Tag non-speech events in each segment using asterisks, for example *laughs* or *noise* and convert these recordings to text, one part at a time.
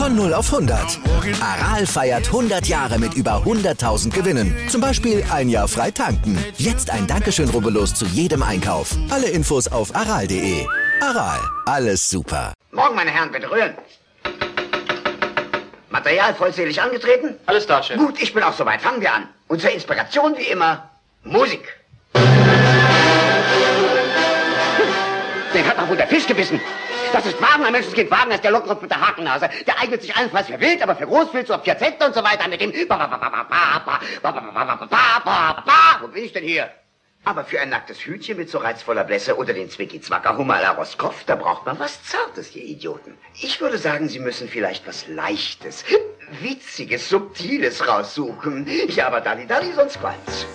Von 0 auf 100. Aral feiert 100 Jahre mit über 100.000 Gewinnen. Zum Beispiel ein Jahr frei tanken. Jetzt ein Dankeschön, rubbellos zu jedem Einkauf. Alle Infos auf aral.de. Aral, alles super. Morgen, meine Herren, bitte rühren. Material vollzählig angetreten? Alles da, Chef. Gut, ich bin auch soweit. Fangen wir an. Und zur Inspiration wie immer Musik. *laughs* Den hat doch wohl der Fisch gebissen. Das ist Wagner, Menschenskind Wagner ist der Lockrupf mit der Hakennase. Der eignet sich allenfalls für wild, aber für Großwild, so Piazetta und so weiter mit dem... Wo bin ich denn hier? Aber für ein nacktes Hütchen mit so reizvoller Blässe oder den Zwicky-Zwacker Hummer à da braucht man was Zartes, ihr Idioten. Ich würde sagen, Sie müssen vielleicht was Leichtes, Witziges, Subtiles raussuchen. Ja, aber Dalli Dalli, sonst bald's.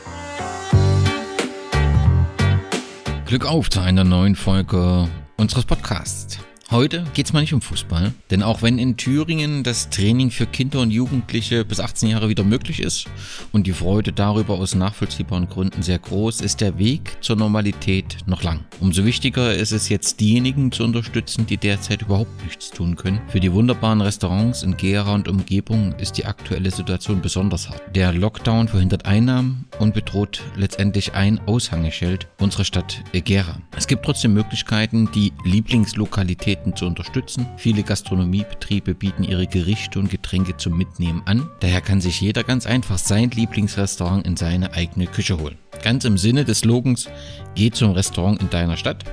Glück auf zu einer neuen Folge unseres Podcasts. Heute geht es mal nicht um Fußball, denn auch wenn in Thüringen das Training für Kinder und Jugendliche bis 18 Jahre wieder möglich ist und die Freude darüber aus nachvollziehbaren Gründen sehr groß, ist der Weg zur Normalität noch lang. Umso wichtiger ist es jetzt, diejenigen zu unterstützen, die derzeit überhaupt nichts tun können. Für die wunderbaren Restaurants in Gera und Umgebung ist die aktuelle Situation besonders hart. Der Lockdown verhindert Einnahmen und bedroht letztendlich ein Aushängeschild unserer Stadt Gera. Es gibt trotzdem Möglichkeiten, die Lieblingslokalität Aktivitäten zu unterstützen. Viele Gastronomiebetriebe bieten ihre Gerichte und Getränke zum Mitnehmen an. Daher kann sich jeder ganz einfach sein Lieblingsrestaurant in seine eigene Küche holen. Ganz im Sinne des Slogans Geh zum Restaurant in deiner Stadt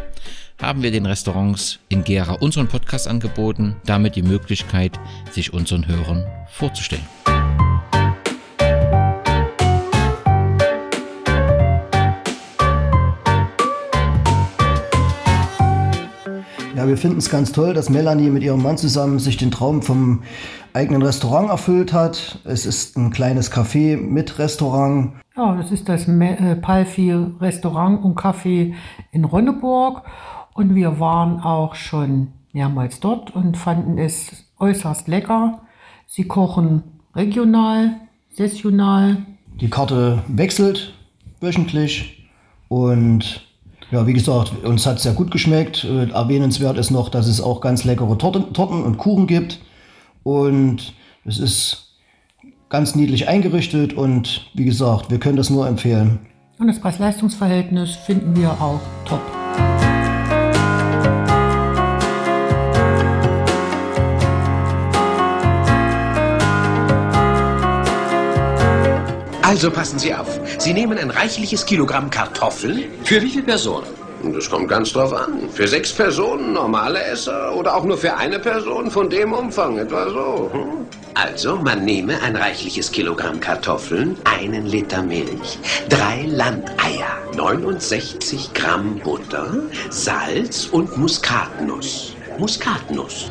haben wir den Restaurants in Gera unseren Podcast angeboten, damit die Möglichkeit, sich unseren Hörern vorzustellen. Ja, wir finden es ganz toll, dass Melanie mit ihrem Mann zusammen sich den Traum vom eigenen Restaurant erfüllt hat. Es ist ein kleines Café mit Restaurant. Ja, das ist das äh, Palfi Restaurant und Café in Ronneburg. Und wir waren auch schon mehrmals dort und fanden es äußerst lecker. Sie kochen regional, saisonal. Die Karte wechselt wöchentlich und ja, wie gesagt, uns hat es sehr gut geschmeckt. Äh, erwähnenswert ist noch, dass es auch ganz leckere Torten, Torten und Kuchen gibt. Und es ist ganz niedlich eingerichtet und wie gesagt, wir können das nur empfehlen. Und das Preis-Leistungs-Verhältnis finden wir auch top. Also passen Sie auf. Sie nehmen ein reichliches Kilogramm Kartoffeln. Für wie viele Personen? Das kommt ganz drauf an. Für sechs Personen, normale Esser oder auch nur für eine Person von dem Umfang, etwa so. Hm? Also, man nehme ein reichliches Kilogramm Kartoffeln, einen Liter Milch, drei Landeier, 69 Gramm Butter, Salz und Muskatnuss. Muskatnuss.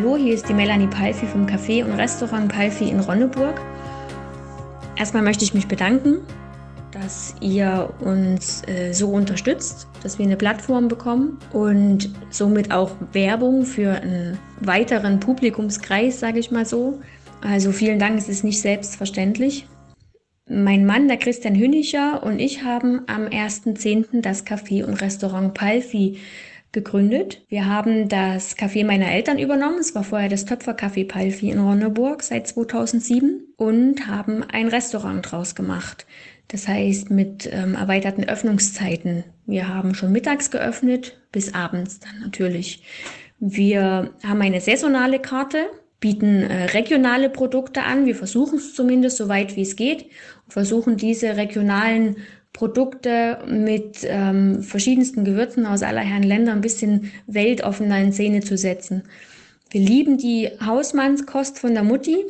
Hallo, hier ist die Melanie Palfi vom Café und Restaurant Palfi in Ronneburg. Erstmal möchte ich mich bedanken, dass ihr uns äh, so unterstützt, dass wir eine Plattform bekommen und somit auch Werbung für einen weiteren Publikumskreis, sage ich mal so. Also vielen Dank, es ist nicht selbstverständlich. Mein Mann, der Christian Hünicher und ich haben am 1.10. das Café und Restaurant Palfi gegründet. Wir haben das Café meiner Eltern übernommen. Es war vorher das Töpfercafé Palfi in Ronneburg seit 2007 und haben ein Restaurant draus gemacht. Das heißt mit ähm, erweiterten Öffnungszeiten. Wir haben schon mittags geöffnet bis abends dann natürlich. Wir haben eine saisonale Karte, bieten äh, regionale Produkte an. Wir versuchen es zumindest so weit wie es geht und versuchen diese regionalen Produkte mit ähm, verschiedensten Gewürzen aus aller Herren Länder ein bisschen weltoffener in Szene zu setzen. Wir lieben die Hausmannskost von der Mutti,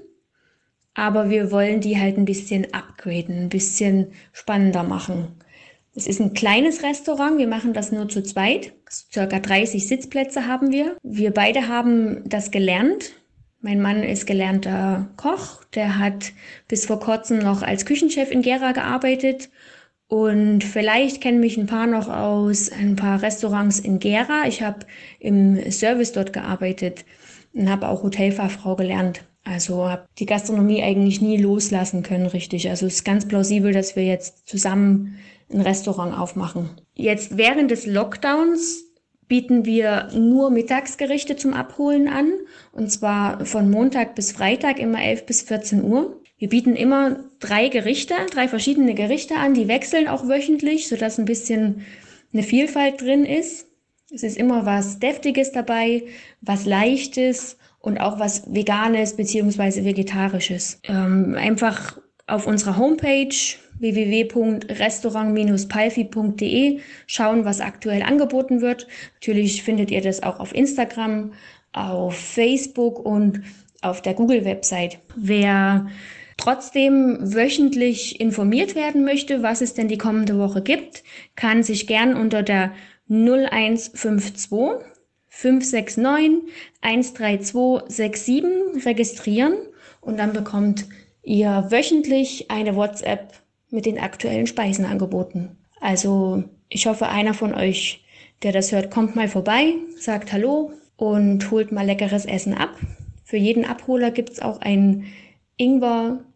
aber wir wollen die halt ein bisschen upgraden, ein bisschen spannender machen. Es ist ein kleines Restaurant, wir machen das nur zu zweit. Circa 30 Sitzplätze haben wir. Wir beide haben das gelernt. Mein Mann ist gelernter Koch, der hat bis vor kurzem noch als Küchenchef in Gera gearbeitet und vielleicht kennen mich ein paar noch aus ein paar Restaurants in Gera. Ich habe im Service dort gearbeitet und habe auch Hotelfachfrau gelernt. Also habe die Gastronomie eigentlich nie loslassen können, richtig. Also es ist ganz plausibel, dass wir jetzt zusammen ein Restaurant aufmachen. Jetzt während des Lockdowns bieten wir nur Mittagsgerichte zum Abholen an. Und zwar von Montag bis Freitag immer 11 bis 14 Uhr. Wir bieten immer drei Gerichte, drei verschiedene Gerichte an. Die wechseln auch wöchentlich, sodass ein bisschen eine Vielfalt drin ist. Es ist immer was Deftiges dabei, was Leichtes und auch was Veganes beziehungsweise Vegetarisches. Ähm, einfach auf unserer Homepage www.restaurant-palfi.de schauen, was aktuell angeboten wird. Natürlich findet ihr das auch auf Instagram, auf Facebook und auf der Google-Website. Wer trotzdem wöchentlich informiert werden möchte, was es denn die kommende Woche gibt, kann sich gern unter der 0152 569 13267 registrieren und dann bekommt ihr wöchentlich eine WhatsApp mit den aktuellen Speisen angeboten. Also ich hoffe, einer von euch, der das hört, kommt mal vorbei, sagt Hallo und holt mal leckeres Essen ab. Für jeden Abholer gibt es auch einen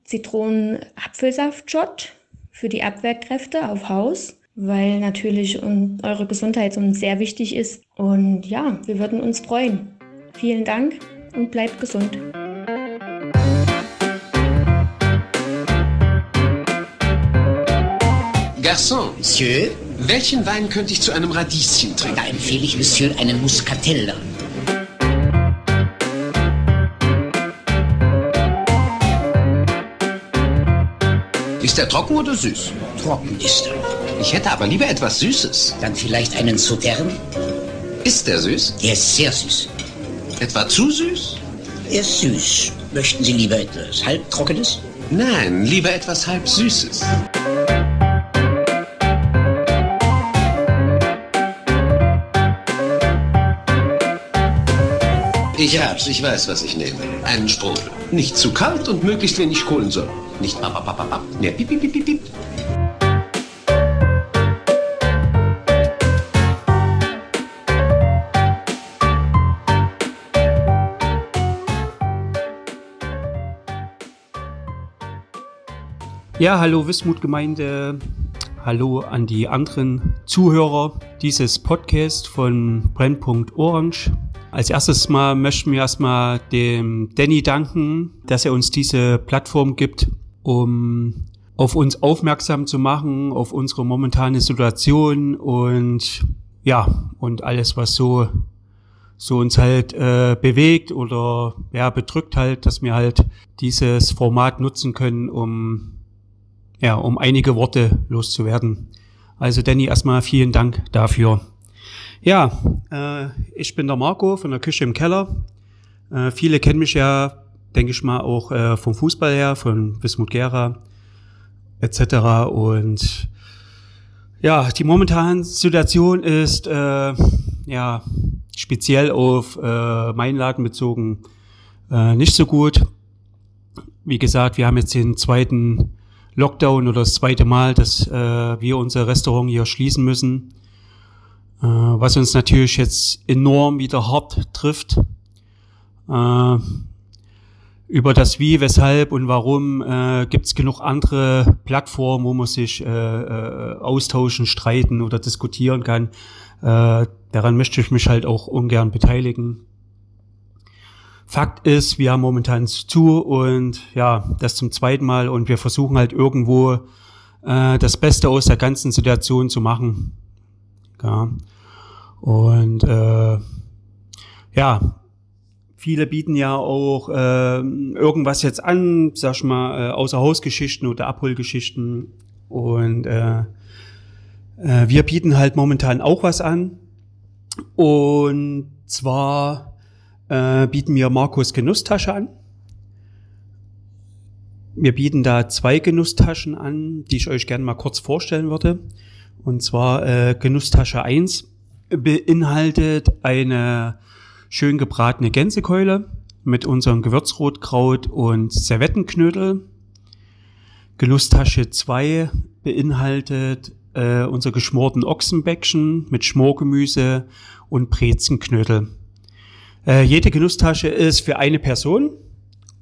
Ingwer-Zitronen-Apfelsaft-Shot für die Abwehrkräfte auf Haus, weil natürlich eure Gesundheit uns sehr wichtig ist. Und ja, wir würden uns freuen. Vielen Dank und bleibt gesund. Garçon, Monsieur, welchen Wein könnte ich zu einem Radieschen trinken? da empfehle ich Monsieur einen Muscatella. Ist er trocken oder süß? Trocken ist er. Ich hätte aber lieber etwas Süßes. Dann vielleicht einen Sautern. Ist der süß? Der ist sehr süß. Etwa zu süß? Er ist süß. Möchten Sie lieber etwas halbtrockenes? Nein, lieber etwas halb Süßes. Ich hab's, ich weiß, was ich nehme. Einen Sprudel. Nicht zu kalt und möglichst wenig Kohlensäure. Nicht papapapapap. Nee, piep, piep, piep, piep, piep. Ja, hallo Wismut-Gemeinde. Hallo an die anderen Zuhörer dieses Podcasts von Brennpunkt Orange. Als erstes mal möchten wir erstmal dem Danny danken, dass er uns diese Plattform gibt, um auf uns aufmerksam zu machen, auf unsere momentane Situation und ja, und alles, was so, so uns halt äh, bewegt oder ja, bedrückt halt, dass wir halt dieses Format nutzen können, um ja, um einige Worte loszuwerden. Also Danny, erstmal vielen Dank dafür. Ja, äh, ich bin der Marco von der Küche im Keller. Äh, viele kennen mich ja, denke ich mal, auch äh, vom Fußball her, von Wismut Gera etc. Und ja, die momentane Situation ist äh, ja speziell auf äh, meinen Laden bezogen äh, nicht so gut. Wie gesagt, wir haben jetzt den zweiten Lockdown oder das zweite Mal, dass äh, wir unser Restaurant hier schließen müssen, äh, was uns natürlich jetzt enorm wieder hart trifft. Äh, über das Wie, Weshalb und Warum äh, gibt es genug andere Plattformen, wo man sich äh, äh, austauschen, streiten oder diskutieren kann. Äh, daran möchte ich mich halt auch ungern beteiligen. Fakt ist, wir haben momentan zu und ja, das zum zweiten Mal und wir versuchen halt irgendwo äh, das Beste aus der ganzen Situation zu machen. Ja. Und äh, ja, viele bieten ja auch äh, irgendwas jetzt an, sag ich mal, äh, Außerhausgeschichten oder Abholgeschichten. Und äh, äh, wir bieten halt momentan auch was an. Und zwar äh, bieten wir Markus Genusstasche an. Wir bieten da zwei Genusstaschen an, die ich euch gerne mal kurz vorstellen würde. Und zwar äh, Genusstasche 1 beinhaltet eine schön gebratene Gänsekeule mit unserem Gewürzrotkraut und Servettenknödel. Genusstasche 2 beinhaltet äh, unser geschmorten Ochsenbäckchen mit Schmorgemüse und Brezenknödel. Äh, jede Genusstasche ist für eine Person.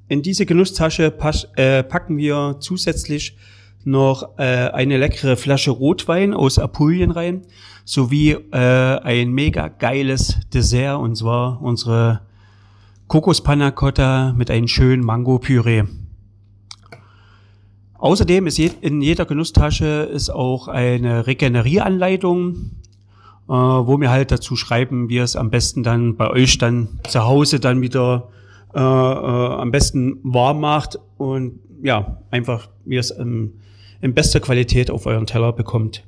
In diese Genusstasche pas, äh, packen wir zusätzlich noch äh, eine leckere Flasche Rotwein aus Apulien rein, sowie äh, ein mega geiles Dessert, und zwar unsere Kokospanna Cotta mit einem schönen Mango-Püree. Außerdem ist in jeder Genusstasche ist auch eine Regenerieranleitung, äh, wo wir halt dazu schreiben, wie es am besten dann bei euch dann zu Hause dann wieder äh, äh, am besten warm macht und ja, einfach wie es ähm, in bester Qualität auf euren Teller bekommt.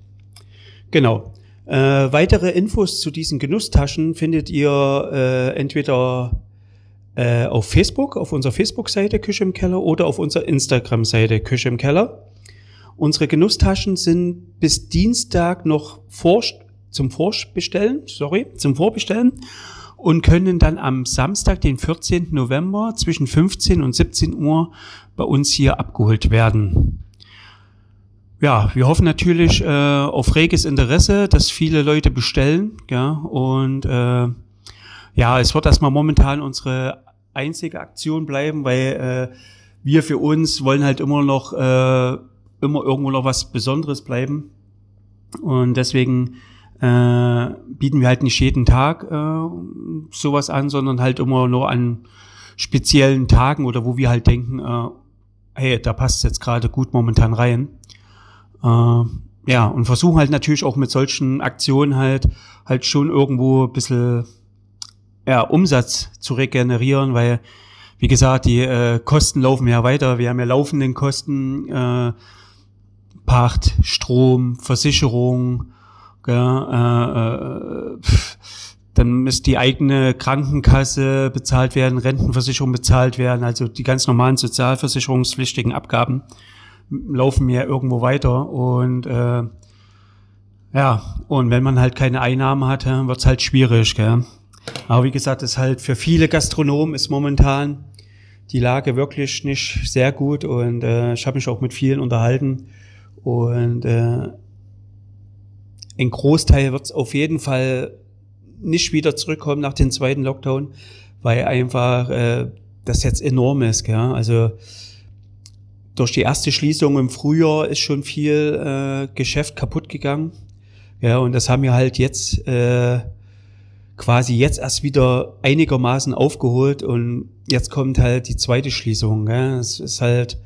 Genau. Äh, weitere Infos zu diesen Genusstaschen findet ihr äh, entweder äh, auf Facebook, auf unserer Facebook-Seite Küche im Keller oder auf unserer Instagram-Seite Küche im Keller. Unsere Genusstaschen sind bis Dienstag noch vor, zum Vorbestellen, sorry, zum Vorbestellen und können dann am Samstag, den 14. November zwischen 15 und 17 Uhr bei uns hier abgeholt werden. Ja, wir hoffen natürlich äh, auf reges Interesse, dass viele Leute bestellen, ja, und äh, ja, es wird erstmal momentan unsere einzige Aktion bleiben, weil äh, wir für uns wollen halt immer noch äh, immer irgendwo noch was Besonderes bleiben und deswegen äh, bieten wir halt nicht jeden Tag äh, sowas an, sondern halt immer nur an speziellen Tagen oder wo wir halt denken, äh, hey, da passt jetzt gerade gut momentan rein. Äh, ja, und versuchen halt natürlich auch mit solchen Aktionen halt halt schon irgendwo ein bisschen ja, Umsatz zu regenerieren, weil, wie gesagt, die äh, Kosten laufen ja weiter. Wir haben ja laufenden Kosten, äh, Pacht, Strom, Versicherung, gell, äh, äh, dann muss die eigene Krankenkasse bezahlt werden, Rentenversicherung bezahlt werden, also die ganz normalen sozialversicherungspflichtigen Abgaben laufen ja irgendwo weiter und äh, ja, und wenn man halt keine Einnahmen hat, wird's halt schwierig. Gell? Aber wie gesagt, ist halt für viele Gastronomen ist momentan die Lage wirklich nicht sehr gut und äh, ich habe mich auch mit vielen unterhalten und äh, ein Großteil wird auf jeden Fall nicht wieder zurückkommen nach dem zweiten Lockdown, weil einfach äh, das jetzt enorm ist. Gell? Also durch die erste Schließung im Frühjahr ist schon viel äh, Geschäft kaputt gegangen. Ja, und das haben wir halt jetzt äh, quasi jetzt erst wieder einigermaßen aufgeholt und jetzt kommt halt die zweite Schließung. Gell? Es ist halt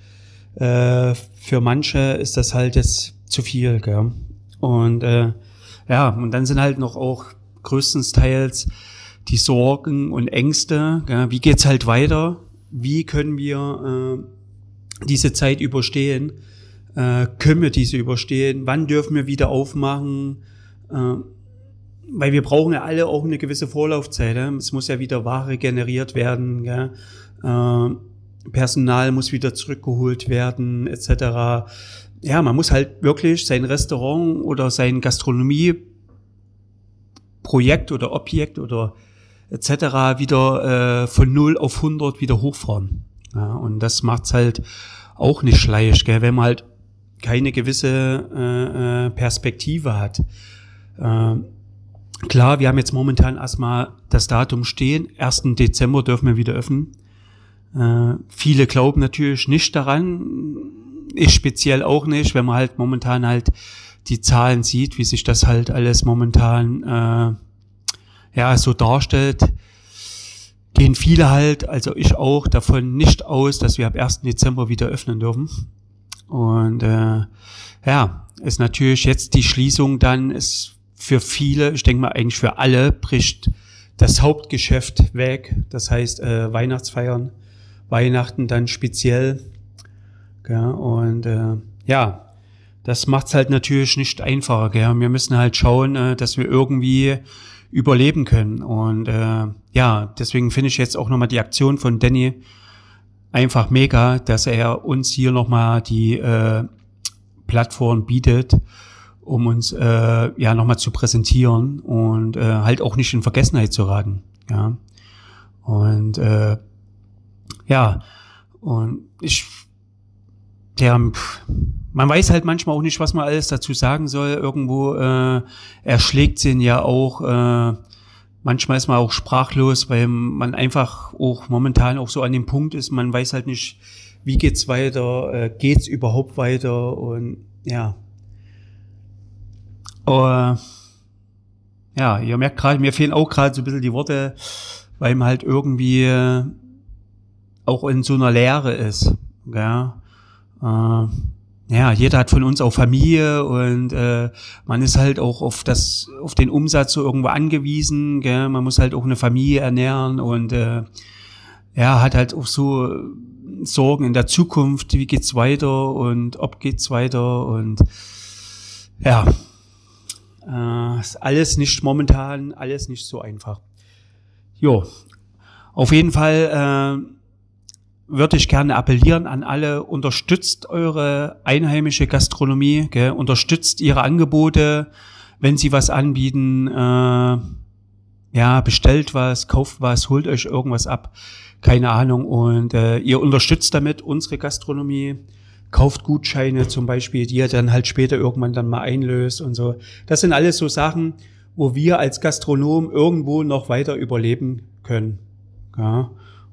äh, für manche ist das halt jetzt zu viel. Gell? Und äh, ja, und dann sind halt noch auch größtenteils die Sorgen und Ängste. Gell? Wie geht's halt weiter? Wie können wir äh, diese Zeit überstehen? Äh, können wir diese überstehen? Wann dürfen wir wieder aufmachen? Äh, weil wir brauchen ja alle auch eine gewisse Vorlaufzeit. Ja? Es muss ja wieder Ware generiert werden. Gell? Äh, Personal muss wieder zurückgeholt werden, etc. Ja, man muss halt wirklich sein Restaurant oder sein Gastronomieprojekt oder Objekt oder etc. wieder äh, von 0 auf 100 wieder hochfahren. Ja, und das macht's halt auch nicht schleisch, gell, wenn man halt keine gewisse äh, äh Perspektive hat. Äh, Klar, wir haben jetzt momentan erstmal das Datum stehen. 1. Dezember dürfen wir wieder öffnen. Äh, viele glauben natürlich nicht daran. Ich speziell auch nicht, wenn man halt momentan halt die Zahlen sieht, wie sich das halt alles momentan äh, ja so darstellt, gehen viele halt, also ich auch, davon nicht aus, dass wir ab 1. Dezember wieder öffnen dürfen. Und äh, ja, ist natürlich jetzt die Schließung dann, ist für viele, ich denke mal eigentlich für alle, bricht das Hauptgeschäft weg. Das heißt äh, Weihnachtsfeiern, Weihnachten dann speziell. Ja, und äh, ja, das macht's halt natürlich nicht einfacher. Gell? Wir müssen halt schauen, äh, dass wir irgendwie überleben können. Und äh, ja, deswegen finde ich jetzt auch nochmal die Aktion von Danny einfach mega, dass er uns hier nochmal die äh, Plattform bietet um uns äh, ja nochmal zu präsentieren und äh, halt auch nicht in Vergessenheit zu raten. Ja. Und äh, ja, und ich, der, man weiß halt manchmal auch nicht, was man alles dazu sagen soll. Irgendwo äh, erschlägt sie ja auch äh, manchmal ist man auch sprachlos, weil man einfach auch momentan auch so an dem Punkt ist, man weiß halt nicht, wie geht's weiter, äh, geht's überhaupt weiter und ja. Uh, ja, ihr merkt gerade, mir fehlen auch gerade so ein bisschen die Worte, weil man halt irgendwie äh, auch in so einer Leere ist. Ja. Äh, ja, jeder hat von uns auch Familie und äh, man ist halt auch auf das, auf den Umsatz so irgendwo angewiesen. Gell? Man muss halt auch eine Familie ernähren und äh, ja, hat halt auch so Sorgen in der Zukunft, wie geht's weiter und ob geht's weiter und ja, äh, ist alles nicht momentan, alles nicht so einfach. Jo, auf jeden Fall äh, würde ich gerne appellieren an alle, unterstützt eure einheimische Gastronomie, gell? unterstützt ihre Angebote, wenn sie was anbieten, äh, ja, bestellt was, kauft was, holt euch irgendwas ab, keine Ahnung. Und äh, ihr unterstützt damit unsere Gastronomie, kauft Gutscheine zum Beispiel, die ihr dann halt später irgendwann dann mal einlöst und so. Das sind alles so Sachen, wo wir als Gastronom irgendwo noch weiter überleben können. Ja.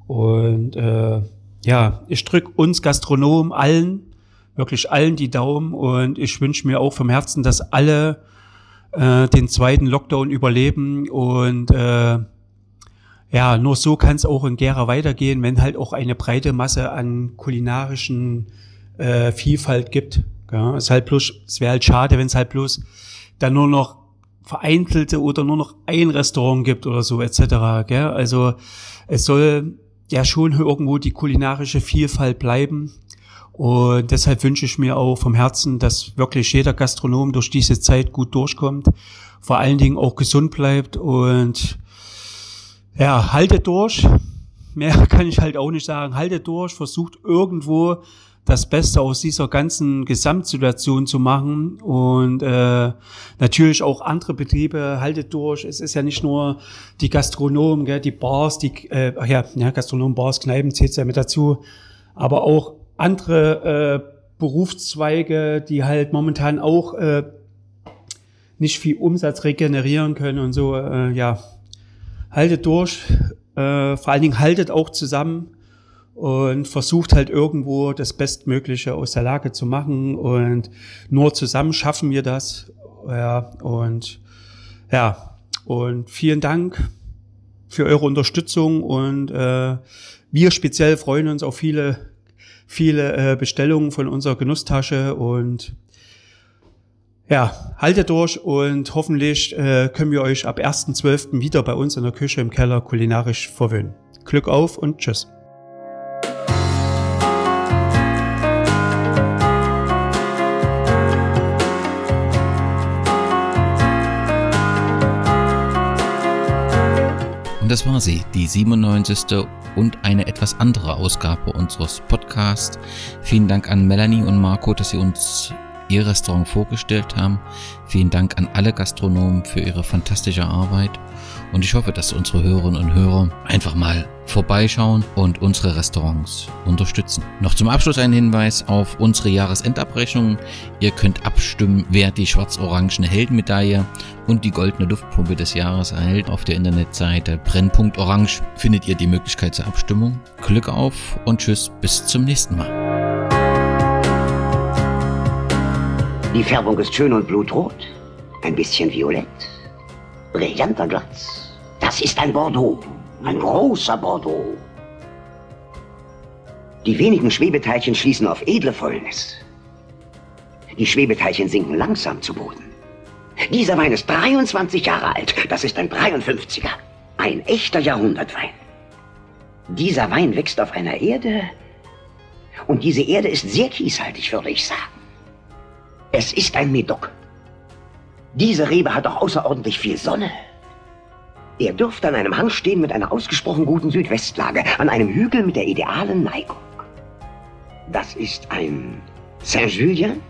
Und äh, ja, ich drücke uns Gastronomen allen, wirklich allen die Daumen und ich wünsche mir auch vom Herzen, dass alle äh, den zweiten Lockdown überleben und äh, ja, nur so kann es auch in Gera weitergehen, wenn halt auch eine breite Masse an kulinarischen äh, Vielfalt gibt. Ja, es halt bloß, es wäre halt schade, wenn es halt bloß dann nur noch vereinzelte oder nur noch ein Restaurant gibt oder so etc. Gell? Also es soll ja schon irgendwo die kulinarische Vielfalt bleiben. Und deshalb wünsche ich mir auch vom Herzen, dass wirklich jeder Gastronom durch diese Zeit gut durchkommt, vor allen Dingen auch gesund bleibt und ja, haltet durch. Mehr *laughs* kann ich halt auch nicht sagen. Haltet durch, versucht irgendwo das Beste aus dieser ganzen Gesamtsituation zu machen und äh, natürlich auch andere Betriebe haltet durch. Es ist ja nicht nur die Gastronomen, gell, die Bars, die äh, ach ja, ja, Gastronomen, Bars, Kneipen zählt ja mit dazu, aber auch andere äh, Berufszweige, die halt momentan auch äh, nicht viel Umsatz regenerieren können und so. Äh, ja, haltet durch. Äh, vor allen Dingen haltet auch zusammen und versucht halt irgendwo das Bestmögliche aus der Lage zu machen und nur zusammen schaffen wir das. Ja, und ja, und vielen Dank für eure Unterstützung und äh, wir speziell freuen uns auf viele, viele äh, Bestellungen von unserer Genusstasche und ja, haltet durch und hoffentlich äh, können wir euch ab 1.12. wieder bei uns in der Küche im Keller kulinarisch verwöhnen. Glück auf und tschüss. Und das war sie, die 97. und eine etwas andere Ausgabe unseres Podcasts. Vielen Dank an Melanie und Marco, dass sie uns ihr Restaurant vorgestellt haben. Vielen Dank an alle Gastronomen für ihre fantastische Arbeit. Und ich hoffe, dass unsere Hörerinnen und Hörer einfach mal vorbeischauen und unsere Restaurants unterstützen. Noch zum Abschluss ein Hinweis auf unsere Jahresendabrechnung. Ihr könnt abstimmen, wer die schwarz-orangene Heldenmedaille und die goldene Luftpumpe des Jahres erhält. Auf der Internetseite Brennpunkt findet ihr die Möglichkeit zur Abstimmung. Glück auf und tschüss, bis zum nächsten Mal. Die Färbung ist schön und blutrot, ein bisschen violett, brillanter Glanz. Das ist ein Bordeaux, ein großer Bordeaux. Die wenigen Schwebeteilchen schließen auf edle Fäulnis. Die Schwebeteilchen sinken langsam zu Boden. Dieser Wein ist 23 Jahre alt. Das ist ein 53er. Ein echter Jahrhundertwein. Dieser Wein wächst auf einer Erde und diese Erde ist sehr kieshaltig, würde ich sagen. Es ist ein Medoc. Diese Rebe hat auch außerordentlich viel Sonne. Er dürfte an einem Hang stehen mit einer ausgesprochen guten Südwestlage, an einem Hügel mit der idealen Neigung. Das ist ein Saint-Julien?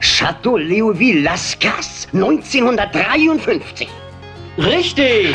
Chateau Léoville Lascas 1953. Richtig!